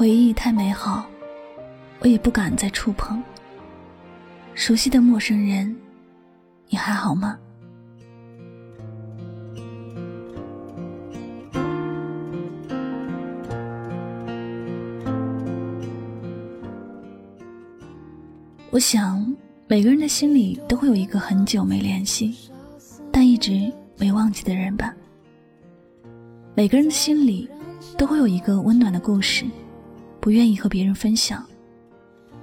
回忆太美好，我也不敢再触碰。熟悉的陌生人，你还好吗？我想，每个人的心里都会有一个很久没联系，但一直没忘记的人吧。每个人的心里都会有一个温暖的故事，不愿意和别人分享，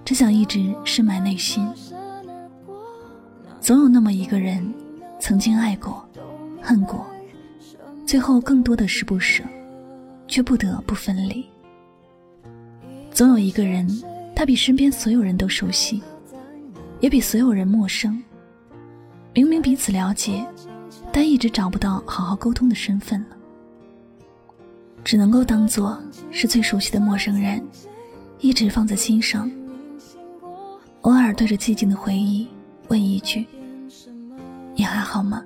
只想一直深埋内心。总有那么一个人，曾经爱过，恨过，最后更多的是不舍，却不得不分离。总有一个人，他比身边所有人都熟悉。也比所有人陌生。明明彼此了解，但一直找不到好好沟通的身份了，只能够当做是最熟悉的陌生人，一直放在心上。偶尔对着寂静的回忆问一句：“你还好吗？”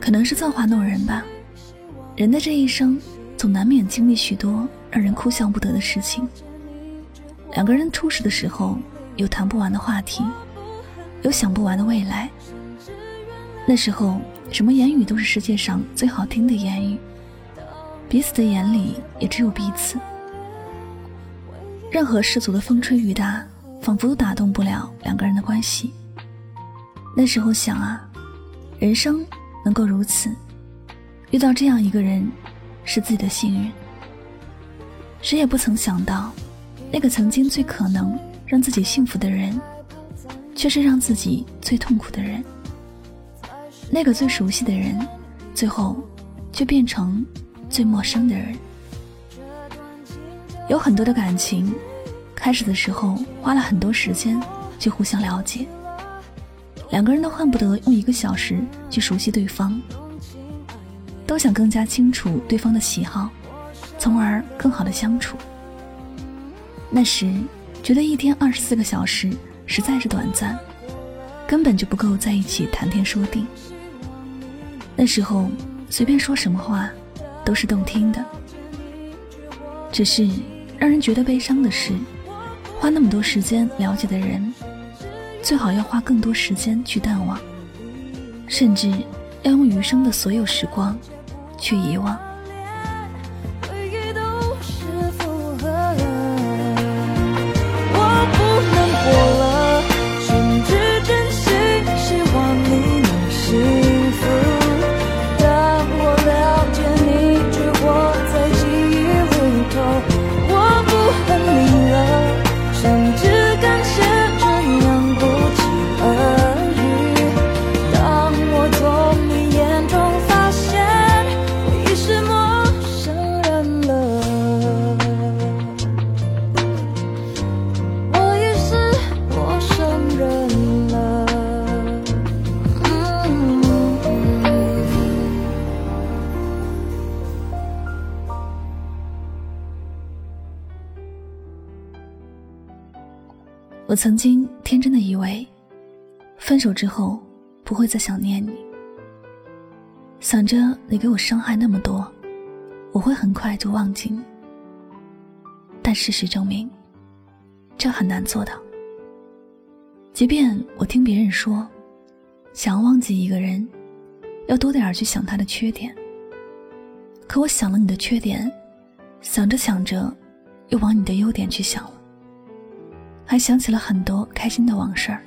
可能是造化弄人吧，人的这一生总难免经历许多让人哭笑不得的事情。两个人初识的时候，有谈不完的话题，有想不完的未来。那时候，什么言语都是世界上最好听的言语，彼此的眼里也只有彼此。任何世俗的风吹雨打，仿佛都打动不了两个人的关系。那时候想啊，人生。能够如此遇到这样一个人，是自己的幸运。谁也不曾想到，那个曾经最可能让自己幸福的人，却是让自己最痛苦的人。那个最熟悉的人，最后却变成最陌生的人。有很多的感情，开始的时候花了很多时间去互相了解。两个人都恨不得用一个小时去熟悉对方，都想更加清楚对方的喜好，从而更好的相处。那时觉得一天二十四个小时实在是短暂，根本就不够在一起谈天说地。那时候随便说什么话都是动听的，只是让人觉得悲伤的是，花那么多时间了解的人。最好要花更多时间去淡忘，甚至要用余生的所有时光去遗忘。我曾经天真的以为，分手之后不会再想念你，想着你给我伤害那么多，我会很快就忘记你。但事实证明，这很难做到。即便我听别人说，想要忘记一个人，要多点去想他的缺点。可我想了你的缺点，想着想着，又往你的优点去想了。还想起了很多开心的往事儿，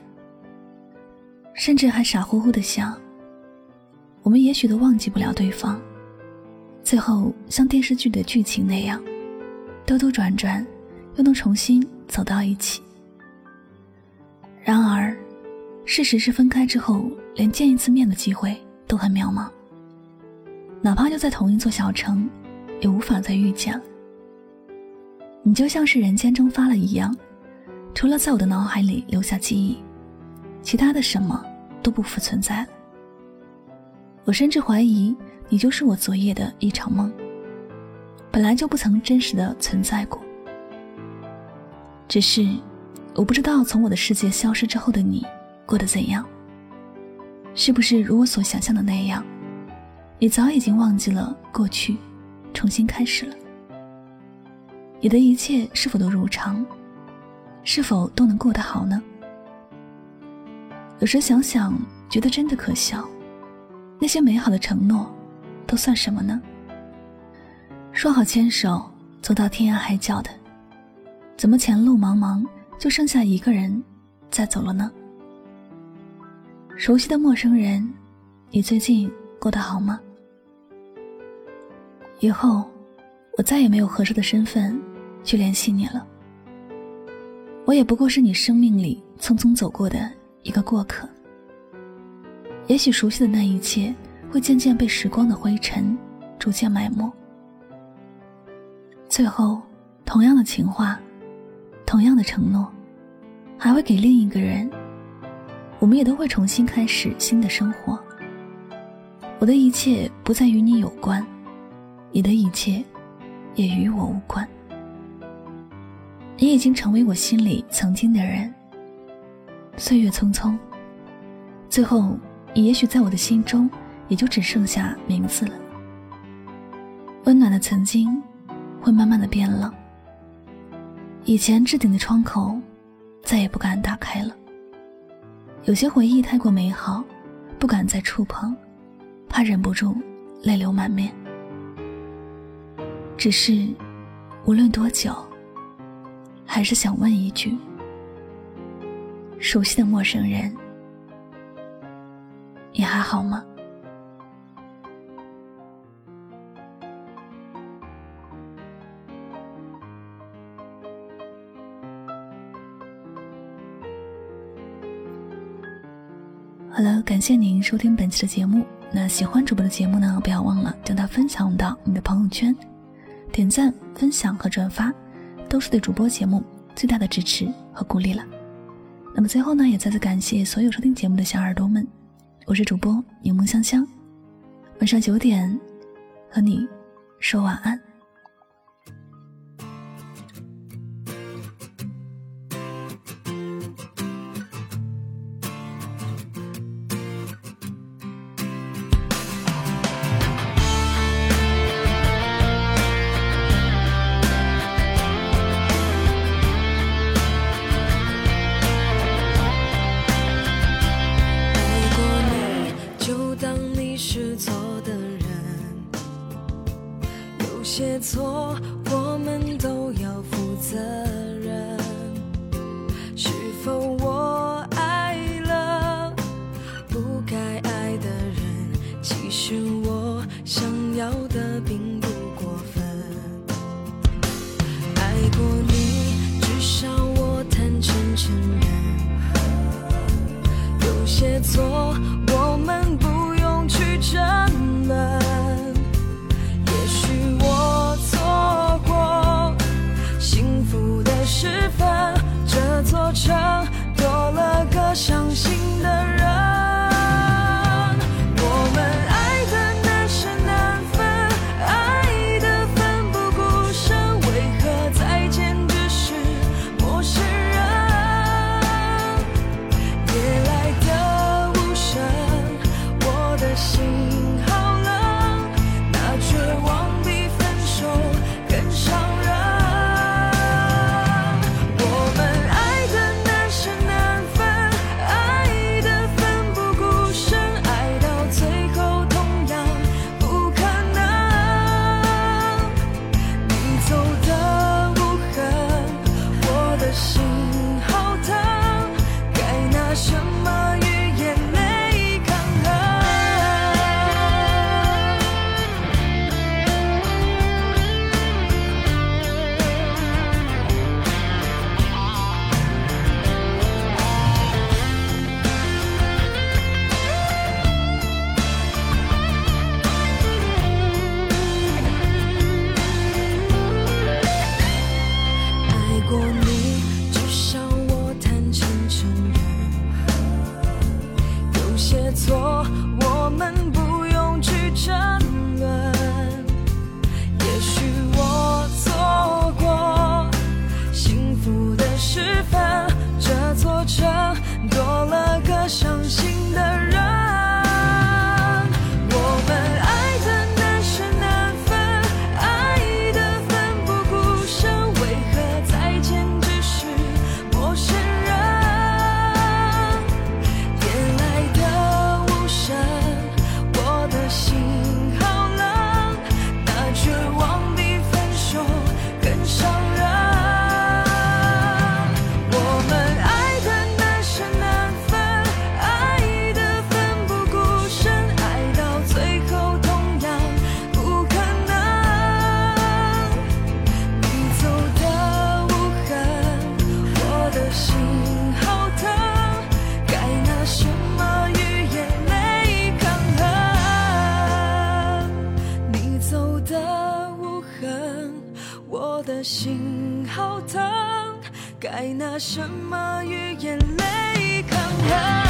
甚至还傻乎乎的想，我们也许都忘记不了对方，最后像电视剧的剧情那样，兜兜转转，又能重新走到一起。然而，事实是分开之后，连见一次面的机会都很渺茫，哪怕就在同一座小城，也无法再遇见了。你就像是人间蒸发了一样。除了在我的脑海里留下记忆，其他的什么都不复存在了。我甚至怀疑你就是我昨夜的一场梦，本来就不曾真实的存在过。只是，我不知道从我的世界消失之后的你过得怎样，是不是如我所想象的那样，你早已经忘记了过去，重新开始了？你的一切是否都如常？是否都能过得好呢？有时想想，觉得真的可笑。那些美好的承诺，都算什么呢？说好牵手走到天涯海角的，怎么前路茫茫？就剩下一个人在走了呢。熟悉的陌生人，你最近过得好吗？以后我再也没有合适的身份去联系你了。我也不过是你生命里匆匆走过的一个过客。也许熟悉的那一切会渐渐被时光的灰尘逐渐埋没，最后，同样的情话。同样的承诺，还会给另一个人。我们也都会重新开始新的生活。我的一切不再与你有关，你的一切也与我无关。你已经成为我心里曾经的人。岁月匆匆，最后你也许在我的心中也就只剩下名字了。温暖的曾经，会慢慢的变冷。以前置顶的窗口，再也不敢打开了。有些回忆太过美好，不敢再触碰，怕忍不住泪流满面。只是，无论多久，还是想问一句：熟悉的陌生人，你还好吗？好了，感谢您收听本期的节目。那喜欢主播的节目呢，不要忘了将它分享到你的朋友圈，点赞、分享和转发，都是对主播节目最大的支持和鼓励了。那么最后呢，也再次感谢所有收听节目的小耳朵们，我是主播柠檬香香，晚上九点和你说晚安。认。有的心好疼，该拿什么与眼泪抗衡？